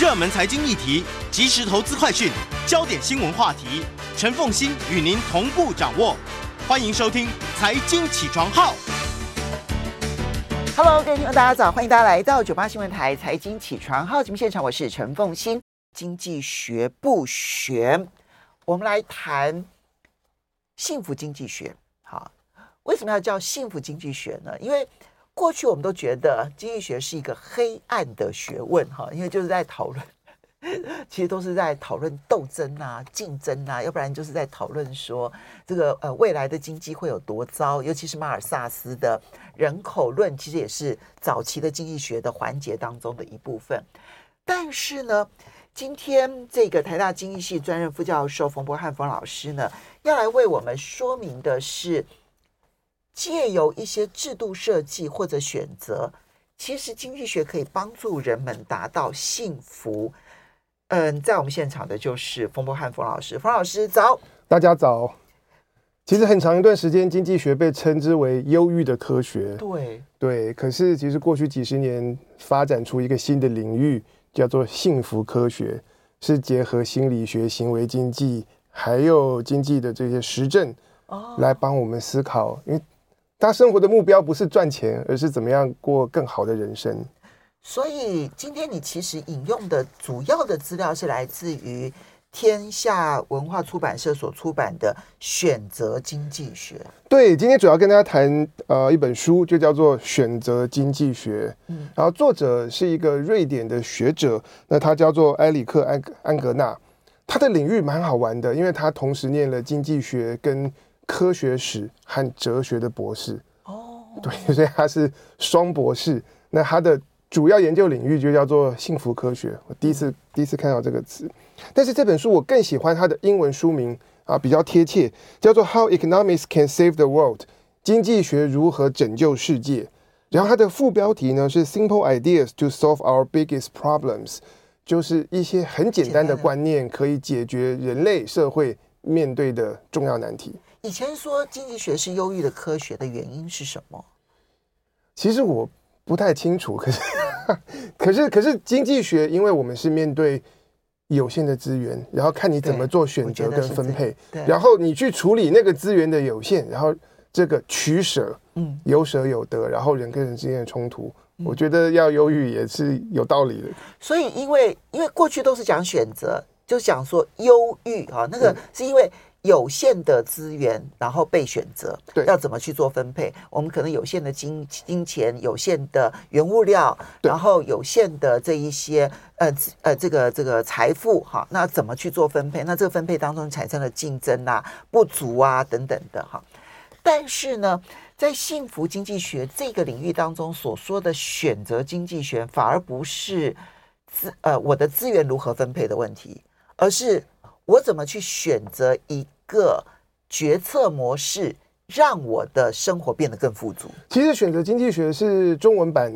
热门财经议题、即时投资快讯、焦点新闻话题，陈凤馨与您同步掌握。欢迎收听《财经起床号》。Hello，各位听众，大家早！欢迎大家来到九八新闻台《财经起床号》节目现场，我是陈凤馨。经济学不学，我们来谈幸福经济学。好，为什么要叫幸福经济学呢？因为过去我们都觉得经济学是一个黑暗的学问，哈，因为就是在讨论，其实都是在讨论斗争啊、竞争啊，要不然就是在讨论说这个呃未来的经济会有多糟。尤其是马尔萨斯的人口论，其实也是早期的经济学的环节当中的一部分。但是呢，今天这个台大经济系专任副教授冯博汉冯老师呢，要来为我们说明的是。借由一些制度设计或者选择，其实经济学可以帮助人们达到幸福。嗯，在我们现场的就是冯博翰冯老师，冯老师早，大家早。其实很长一段时间，经济学被称之为忧郁的科学。对对，可是其实过去几十年发展出一个新的领域，叫做幸福科学，是结合心理学、行为经济还有经济的这些实证，来帮我们思考，因为。他生活的目标不是赚钱，而是怎么样过更好的人生。所以今天你其实引用的主要的资料是来自于天下文化出版社所出版的《选择经济学》。对，今天主要跟大家谈呃一本书，就叫做《选择经济学》。嗯，然后作者是一个瑞典的学者，那他叫做埃里克安安格纳。他的领域蛮好玩的，因为他同时念了经济学跟。科学史和哲学的博士哦，对，所以他是双博士。那他的主要研究领域就叫做幸福科学。我第一次第一次看到这个词，但是这本书我更喜欢它的英文书名啊，比较贴切，叫做《How Economics Can Save the World》，经济学如何拯救世界。然后它的副标题呢是 “Simple Ideas to Solve Our Biggest Problems”，就是一些很简单的观念可以解决人类社会面对的重要难题。以前说经济学是忧郁的科学的原因是什么？其实我不太清楚。可是，可是，可是经济学，因为我们是面对有限的资源，然后看你怎么做选择跟分配，然后你去处理那个资源的有限，然后这个取舍，嗯，有舍有得，然后人跟人之间的冲突，嗯，我觉得要忧郁也是有道理的。所以，因为因为过去都是讲选择，就讲说忧郁啊，那个是因为。有限的资源，然后被选择，对，要怎么去做分配？我们可能有限的金金钱，有限的原物料，然后有限的这一些呃呃这个这个财富哈，那怎么去做分配？那这个分配当中产生了竞争啊、不足啊等等的哈。但是呢，在幸福经济学这个领域当中所说的选择经济学，反而不是资呃我的资源如何分配的问题，而是。我怎么去选择一个决策模式，让我的生活变得更富足？其实选择经济学是中文版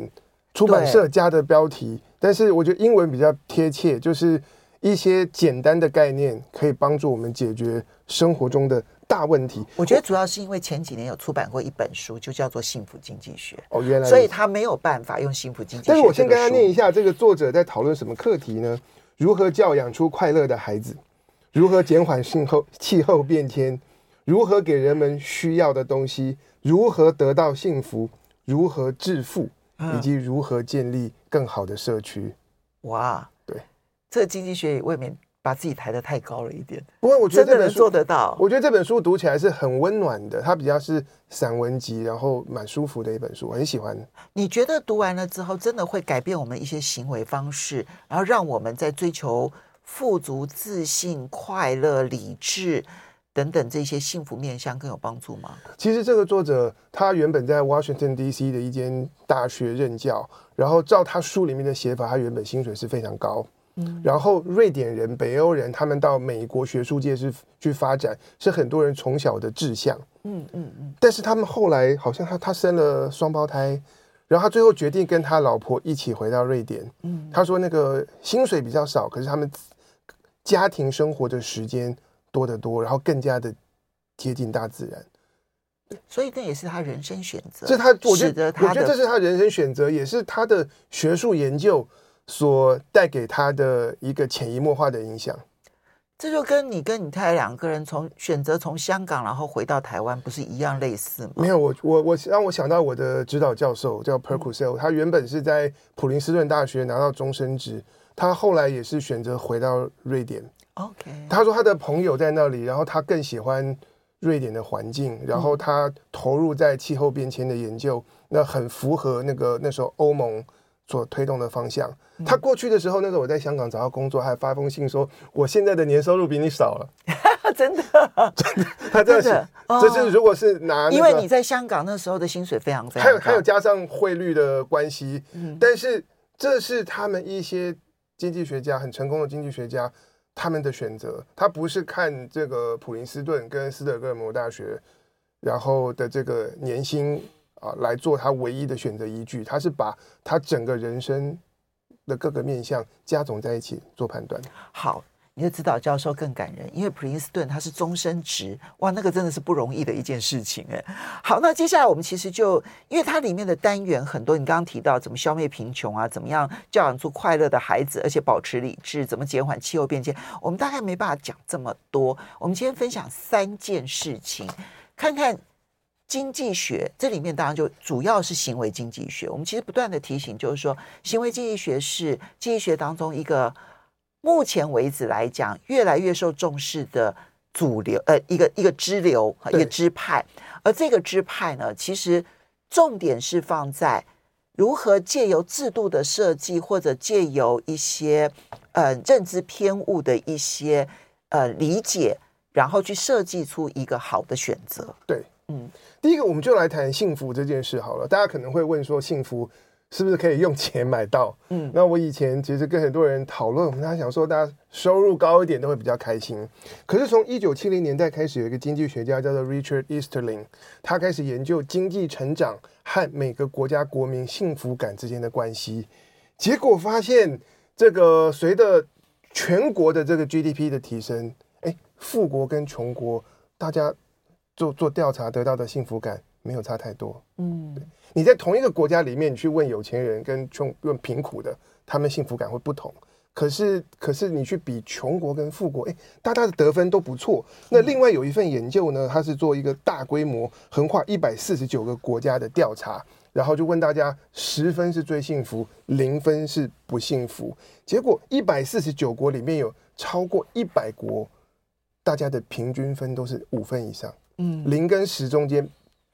出版社加的标题，但是我觉得英文比较贴切，就是一些简单的概念可以帮助我们解决生活中的大问题。我觉得主要是因为前几年有出版过一本书，就叫做《幸福经济学》哦，原来，所以他没有办法用幸福经济学。但是我先跟他念一下，这个作者在讨论什么课题呢？如何教养出快乐的孩子？如何减缓气候气候变迁？如何给人们需要的东西？如何得到幸福？如何致富？以及如何建立更好的社区？哇，对，这个经济学也未免把自己抬得太高了一点。不过我觉得这本书做得到。我觉得这本书读起来是很温暖的，它比较是散文集，然后蛮舒服的一本书，我很喜欢。你觉得读完了之后，真的会改变我们一些行为方式，然后让我们在追求？富足、自信、快乐、理智等等这些幸福面向更有帮助吗？其实这个作者他原本在 Washington D.C. 的一间大学任教，然后照他书里面的写法，他原本薪水是非常高。嗯，然后瑞典人、北欧人他们到美国学术界是去发展，是很多人从小的志向。嗯嗯嗯。但是他们后来好像他他生了双胞胎。然后他最后决定跟他老婆一起回到瑞典。嗯，他说那个薪水比较少，可是他们家庭生活的时间多得多，然后更加的接近大自然。所以那也是他人生选择。这他我觉得，我觉得这是他人生选择，也是他的学术研究所带给他的一个潜移默化的影响。这就跟你跟你太太两个人从选择从香港然后回到台湾，不是一样类似吗？没有，我我我让我想到我的指导教授叫 Percusel，他原本是在普林斯顿大学拿到终身职，他后来也是选择回到瑞典。OK，他说他的朋友在那里，然后他更喜欢瑞典的环境，然后他投入在气候变迁的研究，那很符合那个那时候欧盟所推动的方向。他过去的时候，那时候我在香港找到工作，还发封信说：“我现在的年收入比你少了。”真的，真的，他这样 写。这是如果是拿，因为你在香港那时候的薪水非常非常，还有还有加上汇率的关系。嗯，但是这是他们一些经济学家很成功的经济学家他们的选择。他不是看这个普林斯顿跟斯德哥尔摩大学然后的这个年薪啊来做他唯一的选择依据，他是把他整个人生。的各个面向加总在一起做判断。好，你的指导教授更感人，因为普林斯顿他是终身职，哇，那个真的是不容易的一件事情哎。好，那接下来我们其实就，因为它里面的单元很多，你刚刚提到怎么消灭贫穷啊，怎么样教养出快乐的孩子，而且保持理智，怎么减缓气候变迁，我们大概没办法讲这么多。我们今天分享三件事情，看看。经济学这里面当然就主要是行为经济学。我们其实不断的提醒，就是说行为经济学是经济学当中一个目前为止来讲越来越受重视的主流，呃，一个一个支流，一个支派。而这个支派呢，其实重点是放在如何借由制度的设计，或者借由一些呃认知偏误的一些呃理解，然后去设计出一个好的选择。对，嗯。第一个，我们就来谈幸福这件事好了。大家可能会问说，幸福是不是可以用钱买到？嗯，那我以前其实跟很多人讨论，我们大家想说，大家收入高一点都会比较开心。可是从一九七零年代开始，有一个经济学家叫做 Richard Easterling，他开始研究经济成长和每个国家国民幸福感之间的关系，结果发现，这个随着全国的这个 GDP 的提升，哎，富国跟穷国，大家。做做调查得到的幸福感没有差太多。嗯，你在同一个国家里面，你去问有钱人跟穷问贫苦的，他们幸福感会不同。可是，可是你去比穷国跟富国，哎，大家的得分都不错。那另外有一份研究呢，它是做一个大规模横跨一百四十九个国家的调查，然后就问大家十分是最幸福，零分是不幸福。结果一百四十九国里面有超过一百国，大家的平均分都是五分以上。嗯，零跟十中间，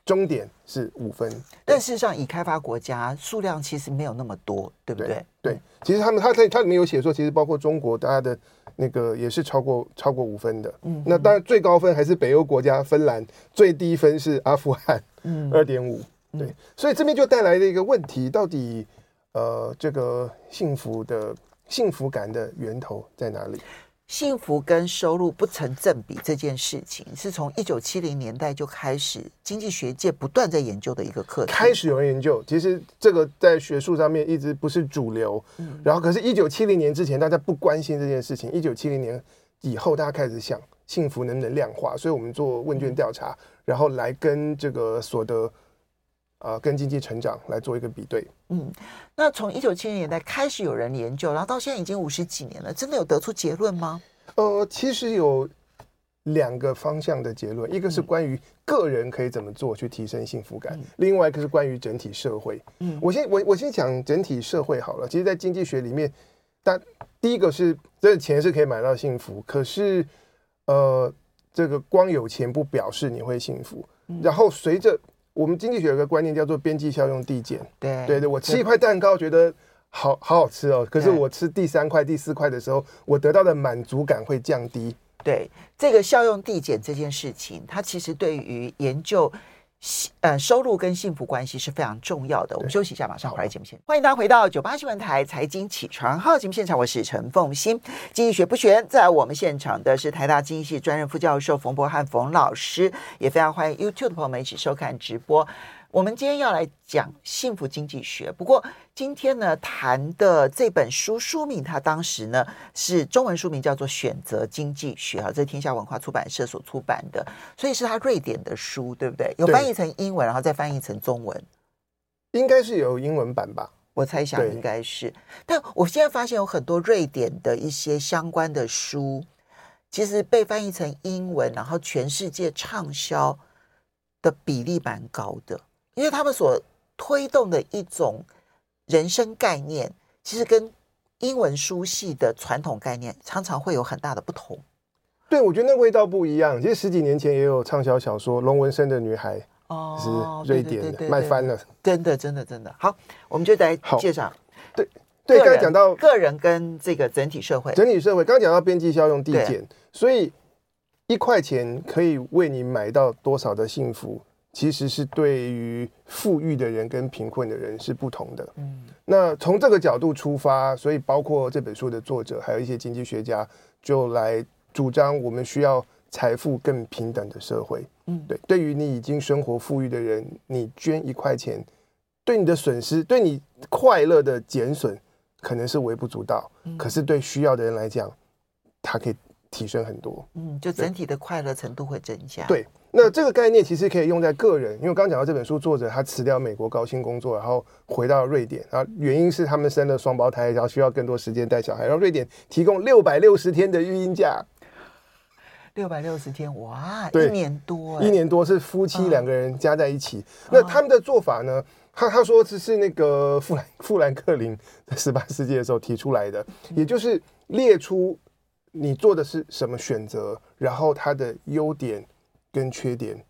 终点是五分。但事实上，已开发国家数量其实没有那么多，对不对？对，对其实他们他他他里面有写说，其实包括中国，大家的那个也是超过超过五分的。嗯，那当然最高分还是北欧国家芬兰，最低分是阿富汗，嗯，二点五。对，所以这边就带来了一个问题，到底呃，这个幸福的幸福感的源头在哪里？幸福跟收入不成正比这件事情，是从一九七零年代就开始，经济学界不断在研究的一个课题。开始有人研究，其实这个在学术上面一直不是主流。嗯，然后可是，一九七零年之前大家不关心这件事情，一九七零年以后大家开始想幸福能不能量化，所以我们做问卷调查，然后来跟这个所得。啊、呃，跟经济成长来做一个比对。嗯，那从一九七零年代开始有人研究，然后到现在已经五十几年了，真的有得出结论吗？呃，其实有两个方向的结论，一个是关于个人可以怎么做去提升幸福感，嗯、另外一个是关于整体社会。嗯，我先我我先讲整体社会好了。其实，在经济学里面，但第一个是真的钱是可以买到幸福，可是呃，这个光有钱不表示你会幸福。嗯、然后随着我们经济学有个观念叫做边际效用递减。对对对，我吃一块蛋糕觉得好好好吃哦，可是我吃第三块、第四块的时候，我得到的满足感会降低。对，这个效用递减这件事情，它其实对于研究。呃，收入跟幸福关系是非常重要的。我们休息一下，马上回来节目现场。欢迎大家回到九八新闻台财经起床号节目现场，我是陈凤欣。经济学不学，在我们现场的是台大经济系专任副教授冯博翰冯老师，也非常欢迎 YouTube 的朋友们一起收看直播。我们今天要来讲幸福经济学，不过今天呢谈的这本书书名，它当时呢是中文书名叫做《选择经济学》啊，这是天下文化出版社所出版的，所以是他瑞典的书，对不对？有翻译成英文，然后再翻译成中文，应该是有英文版吧？我猜想应该是。但我现在发现有很多瑞典的一些相关的书，其实被翻译成英文，然后全世界畅销的比例蛮高的，因为他们所推动的一种人生概念，其实跟英文书系的传统概念常常会有很大的不同。对，我觉得那味道不一样。其实十几年前也有畅销小说《龙纹身的女孩》，哦，是瑞典的，卖翻了。真的，真的，真的。好，我们就来介绍。对对，刚才讲到个人跟这个整体社会，整体社会。刚刚讲到边际效用递减，所以一块钱可以为你买到多少的幸福，其实是对于富裕的人跟贫困的人是不同的。嗯，那从这个角度出发，所以包括这本书的作者，还有一些经济学家，就来。主张我们需要财富更平等的社会。嗯，对，对于你已经生活富裕的人，你捐一块钱，对你的损失，对你快乐的减损，可能是微不足道。嗯，可是对需要的人来讲，它可以提升很多。嗯，就整体的快乐程度会增加。对，那这个概念其实可以用在个人，因为刚刚讲到这本书作者他辞掉美国高薪工作，然后回到瑞典，然后原因是他们生了双胞胎，然后需要更多时间带小孩，然后瑞典提供六百六十天的育婴假。六百六十天，哇，一年多，一年多是夫妻两个人加在一起。哦、那他们的做法呢？他他说这是那个富兰富兰克林在十八世纪的时候提出来的，嗯、也就是列出你做的是什么选择，然后它的优点跟缺点，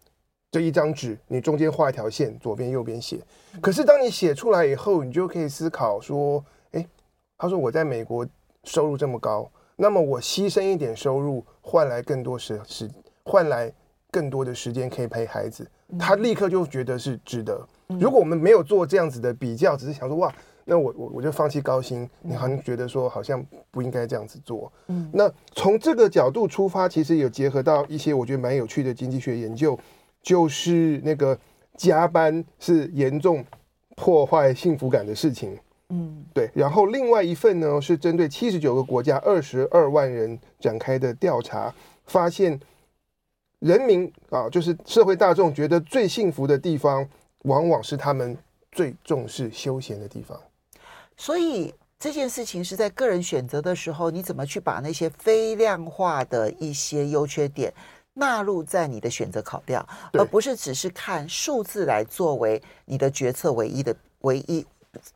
这一张纸你中间画一条线，左边右边写。可是当你写出来以后，你就可以思考说，哎，他说我在美国收入这么高。那么我牺牲一点收入，换来更多时时，换来更多的时间可以陪孩子，他立刻就觉得是值得。如果我们没有做这样子的比较，只是想说哇，那我我我就放弃高薪，你好像觉得说好像不应该这样子做。嗯，那从这个角度出发，其实有结合到一些我觉得蛮有趣的经济学研究，就是那个加班是严重破坏幸福感的事情。嗯，对。然后另外一份呢，是针对七十九个国家二十二万人展开的调查，发现人民啊，就是社会大众觉得最幸福的地方，往往是他们最重视休闲的地方。所以这件事情是在个人选择的时候，你怎么去把那些非量化的一些优缺点纳入在你的选择考量，而不是只是看数字来作为你的决策唯一的唯一。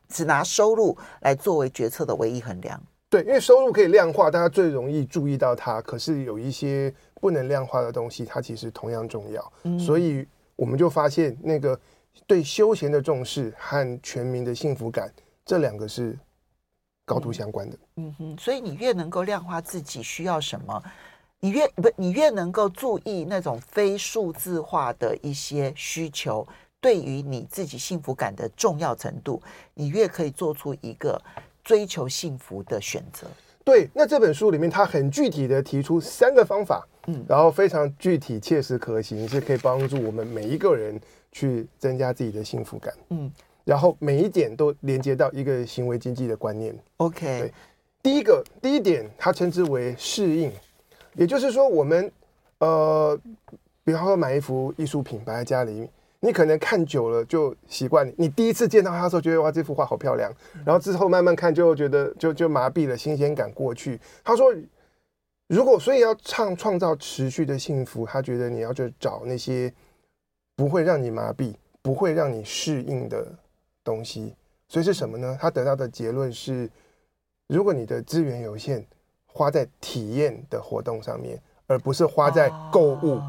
只拿收入来作为决策的唯一衡量，对，因为收入可以量化，大家最容易注意到它。可是有一些不能量化的东西，它其实同样重要。嗯，所以我们就发现，那个对休闲的重视和全民的幸福感，这两个是高度相关的。嗯哼，所以你越能够量化自己需要什么，你越不，你越能够注意那种非数字化的一些需求。对于你自己幸福感的重要程度，你越可以做出一个追求幸福的选择。对，那这本书里面他很具体的提出三个方法，嗯，然后非常具体、切实可行，是可以帮助我们每一个人去增加自己的幸福感。嗯，然后每一点都连接到一个行为经济的观念。OK，对，第一个第一点，他称之为适应，也就是说，我们呃，比方说买一幅艺术品摆在家里。你可能看久了就习惯，你第一次见到他的时候觉得哇，这幅画好漂亮，然后之后慢慢看就觉得就就麻痹了，新鲜感过去。他说，如果所以要创创造持续的幸福，他觉得你要去找那些不会让你麻痹、不会让你适应的东西。所以是什么呢？他得到的结论是，如果你的资源有限，花在体验的活动上面，而不是花在购物、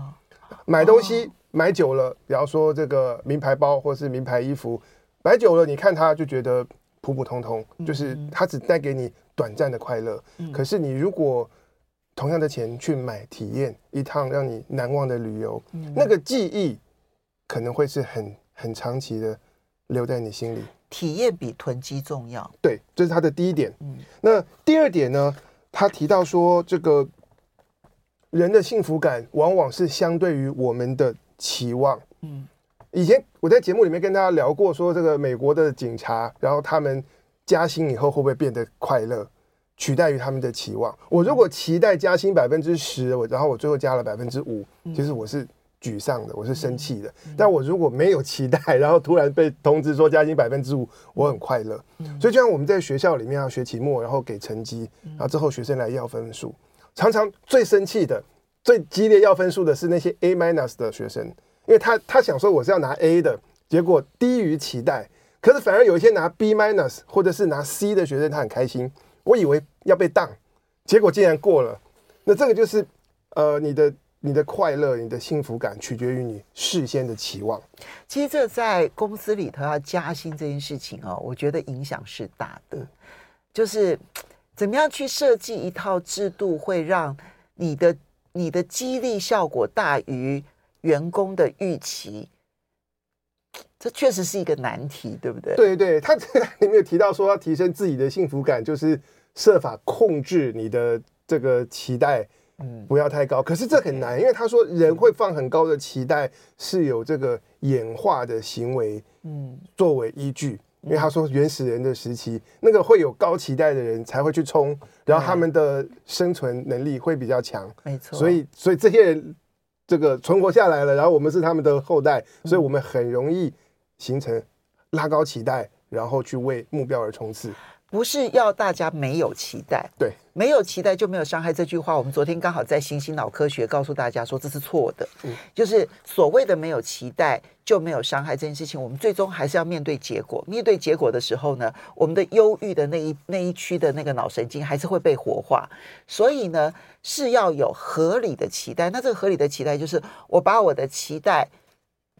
买东西。买久了，比方说这个名牌包或是名牌衣服，买久了，你看它就觉得普普通通，就是它只带给你短暂的快乐。可是你如果同样的钱去买体验一趟让你难忘的旅游，那个记忆可能会是很很长期的留在你心里。体验比囤积重要。对，这是他的第一点。嗯那第二点呢？他提到说，这个人的幸福感往往是相对于我们的。期望，嗯，以前我在节目里面跟大家聊过，说这个美国的警察，然后他们加薪以后会不会变得快乐，取代于他们的期望。我如果期待加薪百分之十，我然后我最后加了百分之五，其实我是沮丧的，我是生气的。嗯、但我如果没有期待，然后突然被通知说加薪百分之五，我很快乐。嗯、所以就像我们在学校里面要学期末，然后给成绩，然后之后学生来要分数，常常最生气的、最激烈要分数的是那些 A minus 的学生，因为他他想说我是要拿 A 的，结果低于期待，可是反而有一些拿 B minus 或者是拿 C 的学生，他很开心。我以为要被当，结果竟然过了。那这个就是呃你的。你的快乐、你的幸福感取决于你事先的期望。其实这在公司里头要加薪这件事情哦，我觉得影响是大的。就是怎么样去设计一套制度，会让你的你的激励效果大于员工的预期。这确实是一个难题，对不对？对对，他这里面有提到说要提升自己的幸福感，就是设法控制你的这个期待。嗯，不要太高，可是这很难，因为他说人会放很高的期待，是有这个演化的行为，嗯，作为依据。因为他说原始人的时期，那个会有高期待的人才会去冲，然后他们的生存能力会比较强，没错。所以，所以这些人这个存活下来了，然后我们是他们的后代，所以我们很容易形成拉高期待，然后去为目标而冲刺。不是要大家没有期待，对，没有期待就没有伤害。这句话，我们昨天刚好在新兴脑科学告诉大家说这是错的。嗯，就是所谓的没有期待就没有伤害这件事情，我们最终还是要面对结果。面对结果的时候呢，我们的忧郁的那一那一区的那个脑神经还是会被活化。所以呢，是要有合理的期待。那这个合理的期待就是我把我的期待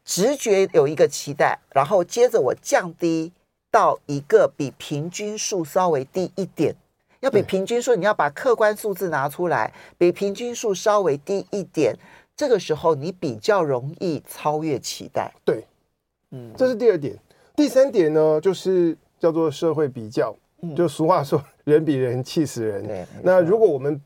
直觉有一个期待，然后接着我降低。到一个比平均数稍微低一点，要比平均数，你要把客观数字拿出来，比平均数稍微低一点，这个时候你比较容易超越期待。对，嗯，这是第二点。第三点呢，就是叫做社会比较，就俗话说“人比人气死人”。对，那如果我们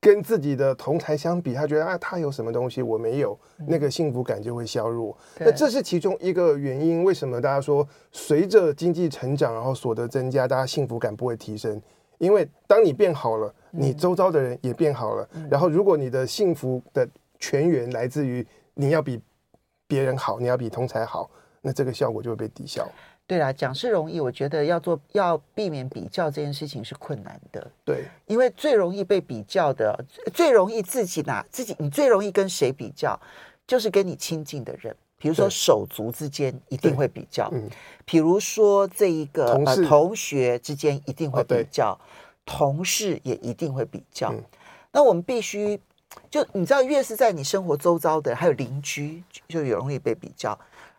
跟自己的同才相比，他觉得啊，他有什么东西我没有，那个幸福感就会削弱。嗯、那这是其中一个原因。为什么大家说随着经济成长，然后所得增加，大家幸福感不会提升？因为当你变好了，你周遭的人也变好了。嗯、然后，如果你的幸福的泉源来自于你要比别人好，你要比同才好，那这个效果就会被抵消。对啦，讲是容易，我觉得要做要避免比较这件事情是困难的。对，因为最容易被比较的，最容易自己拿自己，你最容易跟谁比较，就是跟你亲近的人，比如说手足之间一定会比较，嗯，比如说这一个同事、呃、同学之间一定会比较，哦、同事也一定会比较。嗯、那我们必须就你知道，越是在你生活周遭的，还有邻居，就有容易被比较。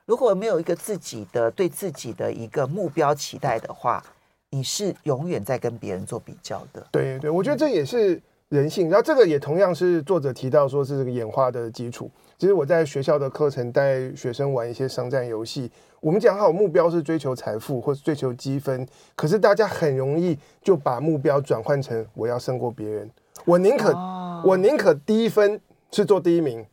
如果没有一个自己的对自己的一个目标期待的话，你是永远在跟别人做比较的。对对，我觉得这也是人性。然后这个也同样是作者提到说是这个演化的基础。其实我在学校的课程带学生玩一些商战游戏，我们讲好目标是追求财富或是追求积分，可是大家很容易就把目标转换成我要胜过别人，我宁可、哦、我宁可低分是做第一名。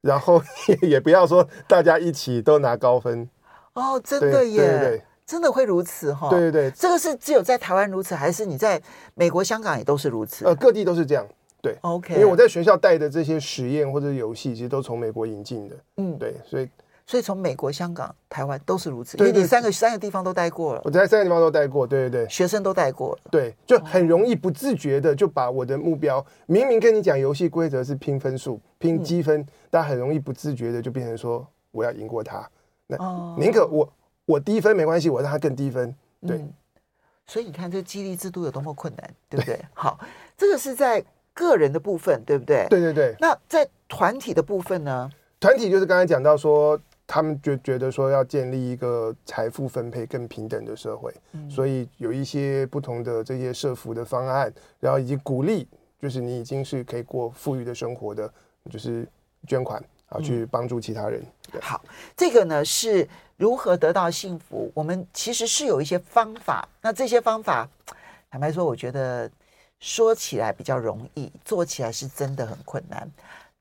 然后 也也不要说大家一起都拿高分哦，真的耶，对对对，真的会如此哈、哦？对对对，这个是只有在台湾如此，还是你在美国、香港也都是如此？呃，各地都是这样。对，OK。因为我在学校带的这些实验或者游戏，其实都从美国引进的。嗯，对，所以。所以从美国、香港、台湾都是如此，对对对，因为你三个三个地方都待过了。我在三个地方都待过，对对对，学生都待过了，对，就很容易不自觉的就把我的目标，明明跟你讲游戏规则是拼分数、拼积分，嗯、但很容易不自觉的就变成说我要赢过他，那宁可我我低分没关系，我让他更低分。对，嗯、所以你看这个激励制度有多么困难，对不对？对，好，这个是在个人的部分，对不对？对对对。那在团体的部分呢？团体就是刚才讲到说。他们觉觉得说要建立一个财富分配更平等的社会，嗯、所以有一些不同的这些社福的方案，然后以及鼓励，就是你已经是可以过富裕的生活的，就是捐款啊，去帮助其他人。嗯、好，这个呢是如何得到幸福？我们其实是有一些方法，那这些方法，坦白说，我觉得说起来比较容易，做起来是真的很困难。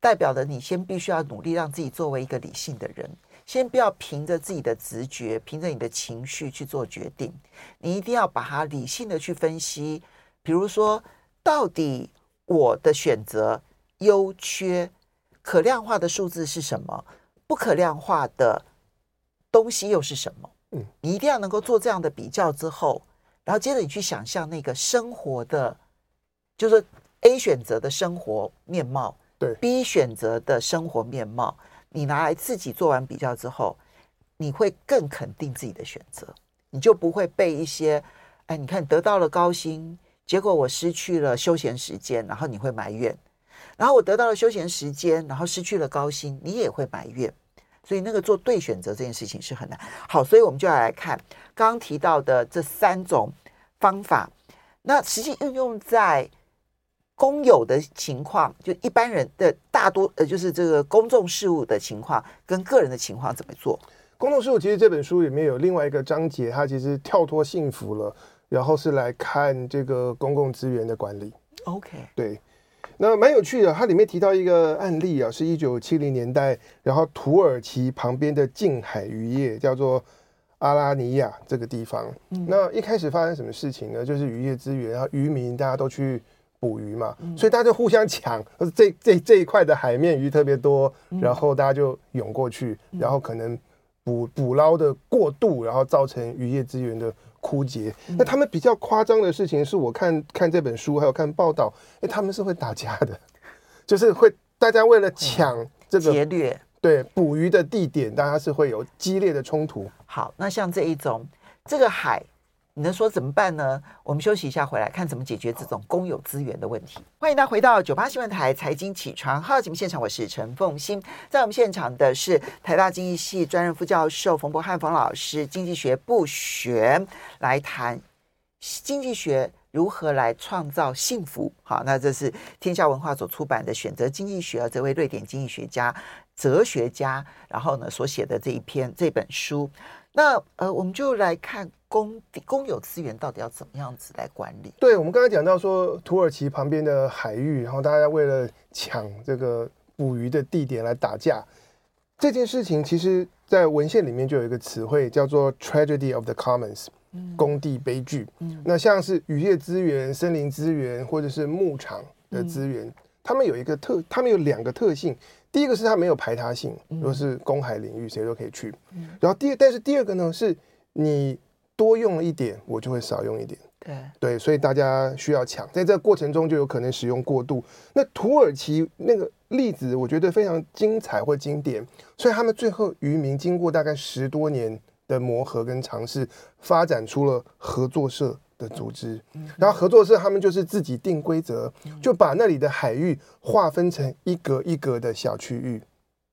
代表的你先必须要努力让自己作为一个理性的人。先不要凭着自己的直觉，凭着你的情绪去做决定，你一定要把它理性的去分析。比如说，到底我的选择优缺可量化的数字是什么？不可量化的东西又是什么？嗯，你一定要能够做这样的比较之后，然后接着你去想象那个生活的，就是 A 选择的生活面貌，对 B 选择的生活面貌，你拿来自己做完比较之后，你会更肯定自己的选择，你就不会被一些，哎，你看得到了高薪，结果我失去了休闲时间，然后你会埋怨。然后我得到了休闲时间，然后失去了高薪，你也会埋怨。所以那个做对选择这件事情是很难。好，所以我们就要来看刚刚提到的这三种方法。那实际运用在公有的情况，就一般人的大多呃，就是这个公众事务的情况跟个人的情况怎么做？公众事务其实这本书里面有另外一个章节，它其实跳脱幸福了，然后是来看这个公共资源的管理。OK，对。那蛮有趣的，它里面提到一个案例啊，是一九七零年代，然后土耳其旁边的近海渔业叫做阿拉尼亚这个地方。嗯、那一开始发生什么事情呢？就是渔业资源，然后渔民大家都去捕鱼嘛，嗯、所以大家就互相抢，这这这一块的海面鱼特别多，然后大家就涌过去，然后可能捕捕捞的过度，然后造成渔业资源的。枯竭。那他们比较夸张的事情是我看看这本书，还有看报道，哎，他们是会打架的，就是会大家为了抢这个劫掠，对捕鱼的地点，大家是会有激烈的冲突。好，那像这一种这个海。你能说怎么办呢？我们休息一下，回来看怎么解决这种公有资源的问题。欢迎大家回到九八新闻台财经起床号节目现场，我是陈凤欣。在我们现场的是台大经济系专任副教授冯博翰冯老师，经济学不学来谈经济学如何来创造幸福。好，那这是天下文化所出版的《选择经济学》，这位瑞典经济学家、哲学家，然后呢所写的这一篇这本书。那呃，我们就来看。公公有资源到底要怎么样子来管理？对，我们刚才讲到说，土耳其旁边的海域，然后大家为了抢这个捕鱼的地点来打架，这件事情其实在文献里面就有一个词汇叫做 “tragedy of the commons”，工地悲剧。嗯，那像是渔业资源、森林资源或者是牧场的资源，他们有一个特，他们有两个特性。第一个是它没有排他性，如果是公海领域，谁都可以去。然后第二，但是第二个呢，是你。多用了一点，我就会少用一点。对对，所以大家需要抢，在这个过程中就有可能使用过度。那土耳其那个例子，我觉得非常精彩或经典。所以他们最后渔民经过大概十多年的磨合跟尝试，发展出了合作社的组织。然后合作社他们就是自己定规则，就把那里的海域划分成一格一格的小区域。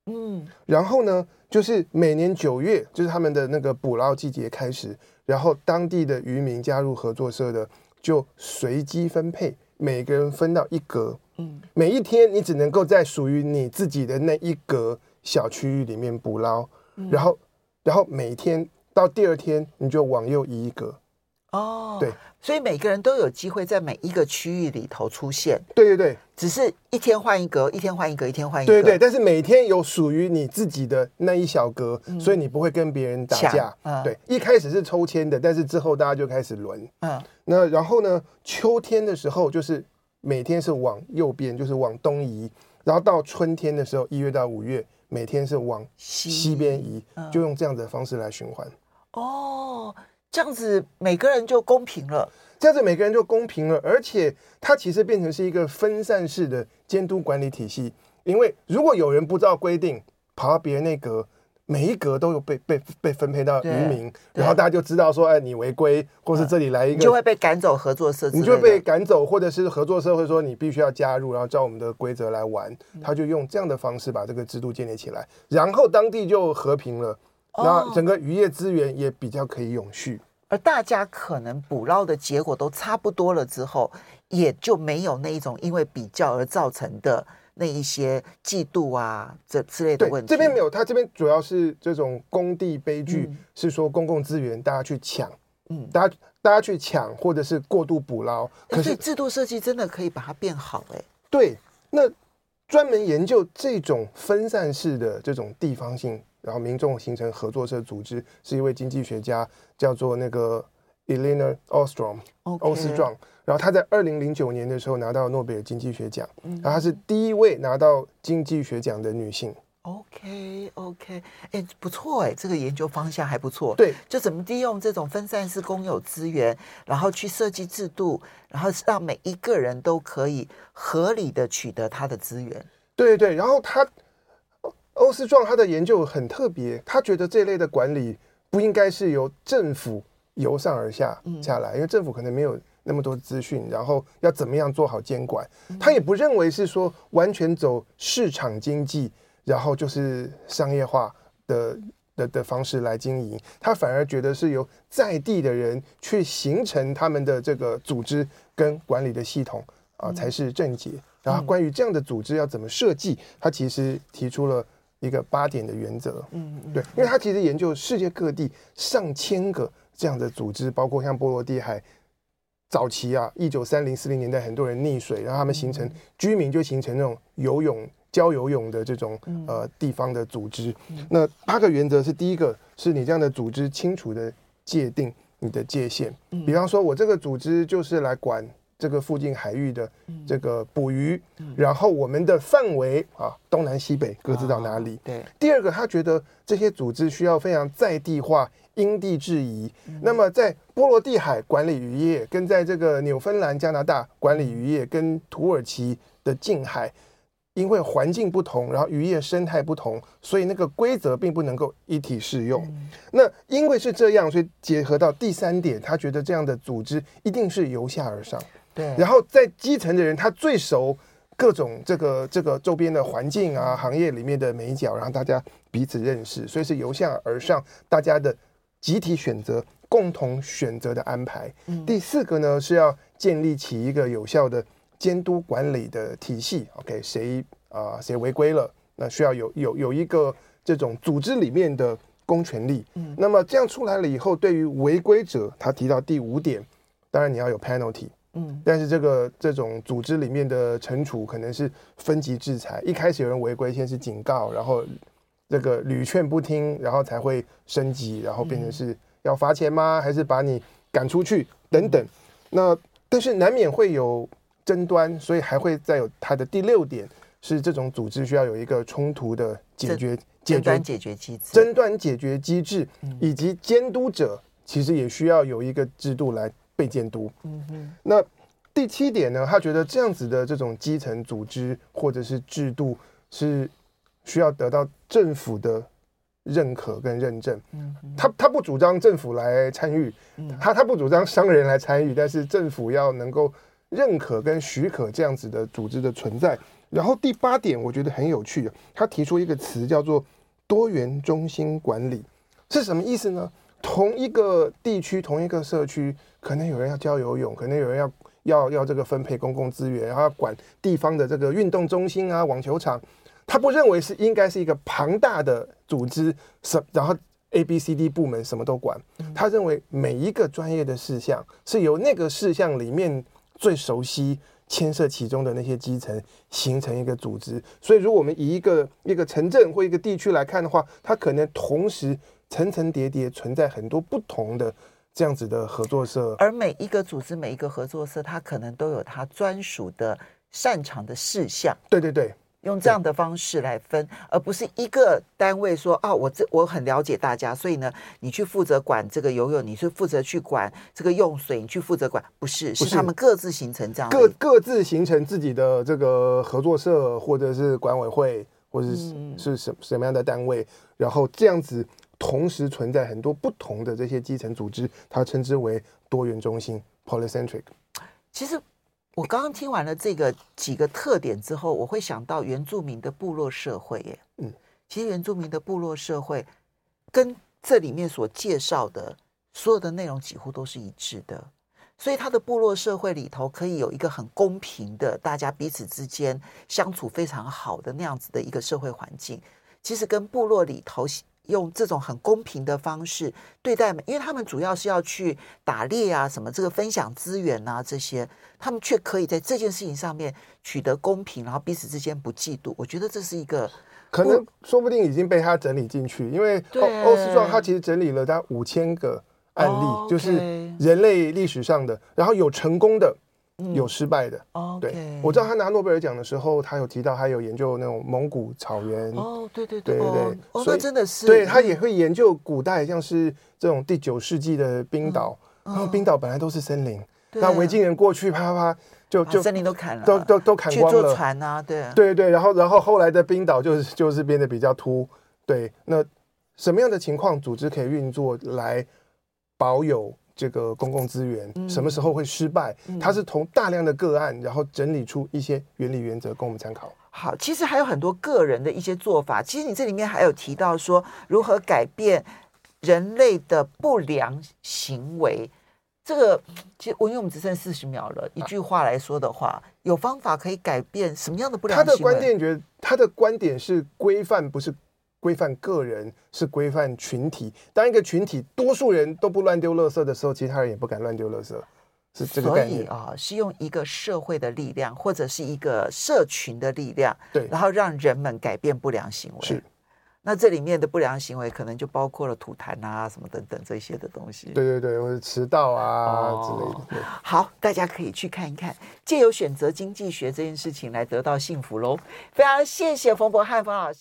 嗯，然后呢，就是每年九月，就是他们的那个捕捞季节开始。然后当地的渔民加入合作社的，就随机分配，每个人分到一格。嗯，每一天你只能够在属于你自己的那一格小区域里面捕捞。嗯，然后，然后每天到第二天你就往右移一格。哦，对，所以每个人都有机会在每一个区域里头出现。对对对，只是一天换一格，一天换一格，一天换一格。对对，但是每天有属于你自己的那一小格，嗯、所以你不会跟别人打架。嗯、对，一开始是抽签的，但是之后大家就开始轮。嗯，那然后呢，秋天的时候就是每天是往右边，就是往东移，然后到春天的时候，一月到五月，每天是往西边移，嗯、就用这样子的方式来循环。哦。这样子每个人就公平了，这样子每个人就公平了，而且它其实变成是一个分散式的监督管理体系。因为如果有人不照规定跑到别人那格，每一格都有被被被分配到渔民，然后大家就知道说，哎，你违规，或是这里来一个，就会被赶走合作社，你就会被赶走，或者是合作社会说你必须要加入，然后照我们的规则来玩。他就用这样的方式把这个制度建立起来，然后当地就和平了。那整个渔业资源也比较可以永续，而大家可能捕捞的结果都差不多了之后，也就没有那一种因为比较而造成的那一些嫉妒啊这之类的问题。这边没有，他这边主要是这种工地悲剧，嗯、是说公共资源大家去抢，嗯，大家大家去抢或者是过度捕捞。可是制度设计真的可以把它变好哎。对，那专门研究这种分散式的这种地方性。然后民众形成合作社组织，是一位经济学家，叫做那个 Elinor Ostrom，欧斯壮。然后他在二零零九年的时候拿到诺贝尔经济学奖，嗯、然后他是第一位拿到经济学奖的女性。OK OK，哎，不错哎，这个研究方向还不错。对，就怎么利用这种分散式公有资源，然后去设计制度，然后让每一个人都可以合理的取得他的资源。对对，然后他欧斯壮他的研究很特别，他觉得这类的管理不应该是由政府由上而下下来，嗯、因为政府可能没有。那么多资讯，然后要怎么样做好监管？他也不认为是说完全走市场经济，然后就是商业化的的的方式来经营。他反而觉得是由在地的人去形成他们的这个组织跟管理的系统啊，才是正解。然后关于这样的组织要怎么设计，他其实提出了一个八点的原则。嗯，对，因为他其实研究世界各地上千个这样的组织，包括像波罗的海。早期啊，一九三零四零年代，很多人溺水，然后他们形成居民就形成那种游泳教游泳的这种呃地方的组织。那八个原则是第一个，是你这样的组织清楚的界定你的界限。比方说，我这个组织就是来管这个附近海域的这个捕鱼，然后我们的范围啊，东南西北各自到哪里？对。第二个，他觉得这些组织需要非常在地化。因地制宜。那么，在波罗的海管理渔业，跟在这个纽芬兰、加拿大管理渔业，跟土耳其的近海，因为环境不同，然后渔业生态不同，所以那个规则并不能够一体适用。那因为是这样，所以结合到第三点，他觉得这样的组织一定是由下而上。对。然后在基层的人，他最熟各种这个这个周边的环境啊，行业里面的眉角，然后大家彼此认识，所以是由下而上，大家的。集体选择、共同选择的安排。嗯、第四个呢，是要建立起一个有效的监督管理的体系。OK，谁啊、呃、谁违规了，那需要有有有一个这种组织里面的公权力。嗯，那么这样出来了以后，对于违规者，他提到第五点，当然你要有 penalty。嗯，但是这个这种组织里面的惩处可能是分级制裁。一开始有人违规，先是警告，然后。这个屡劝不听，然后才会升级，然后变成是要罚钱吗？还是把你赶出去等等？那但是难免会有争端，所以还会再有它的第六点，是这种组织需要有一个冲突的解决解决解决机制，争端解决机制，以及监督者其实也需要有一个制度来被监督。嗯哼。那第七点呢？他觉得这样子的这种基层组织或者是制度是。需要得到政府的认可跟认证，他他不主张政府来参与，他他不主张商人来参与，但是政府要能够认可跟许可这样子的组织的存在。然后第八点我觉得很有趣，他提出一个词叫做多元中心管理，是什么意思呢？同一个地区、同一个社区，可能有人要教游泳，可能有人要要要这个分配公共资源，然后要管地方的这个运动中心啊、网球场。他不认为是应该是一个庞大的组织，什然后 A B C D 部门什么都管。他认为每一个专业的事项是由那个事项里面最熟悉、牵涉其中的那些基层形成一个组织。所以，如果我们以一个一个城镇或一个地区来看的话，它可能同时层层叠叠存在很多不同的这样子的合作社，而每一个组织、每一个合作社，它可能都有它专属的擅长的事项。对对对。用这样的方式来分，而不是一个单位说啊，我这我很了解大家，所以呢，你去负责管这个游泳，你是负责去管这个用水，你去负责管，不是，是。他们各自形成这样，各各自形成自己的这个合作社，或者是管委会，或者是是什什么样的单位，然后这样子同时存在很多不同的这些基层组织，它称之为多元中心 （polycentric）。其实。我刚刚听完了这个几个特点之后，我会想到原住民的部落社会耶。嗯，其实原住民的部落社会跟这里面所介绍的所有的内容几乎都是一致的，所以他的部落社会里头可以有一个很公平的，大家彼此之间相处非常好的那样子的一个社会环境。其实跟部落里头。用这种很公平的方式对待，因为他们主要是要去打猎啊，什么这个分享资源啊这些，他们却可以在这件事情上面取得公平，然后彼此之间不嫉妒。我觉得这是一个可能，说不定已经被他整理进去，因为欧欧斯壮他其实整理了他五千个案例，哦、就是人类历史上的，然后有成功的，嗯、有失败的。哦，对，我知道他拿诺贝尔奖的时候，他有提到他有研究那种蒙古草原。哦，对对对对对对，哦，那真的是。对，他也会研究古代，像是这种第九世纪的冰岛，嗯、然后冰岛本来都是森林，那维京人过去啪啪啪就就森林都砍了，都都都砍光了。去坐船啊，对对对，然后然后后来的冰岛就是就是变得比较秃。对，那什么样的情况组织可以运作来保有这个公共资源？嗯、什么时候会失败？嗯、它是从大量的个案，然后整理出一些原理原则供我们参考。好，其实还有很多个人的一些做法。其实你这里面还有提到说，如何改变人类的不良行为。这个其实我因为我们只剩四十秒了，一句话来说的话，啊、有方法可以改变什么样的不良行为？他的观点觉得，他的观点是规范，不是。规范个人是规范群体。当一个群体多数人都不乱丢垃圾的时候，其他人也不敢乱丢垃圾，是这个概念啊。是用一个社会的力量，或者是一个社群的力量，对，然后让人们改变不良行为。是，那这里面的不良行为可能就包括了吐痰啊，什么等等这些的东西。对对对，或者迟到啊、哦、之类的。好，大家可以去看一看，借由选择经济学这件事情来得到幸福喽。非常谢谢冯博翰冯老师。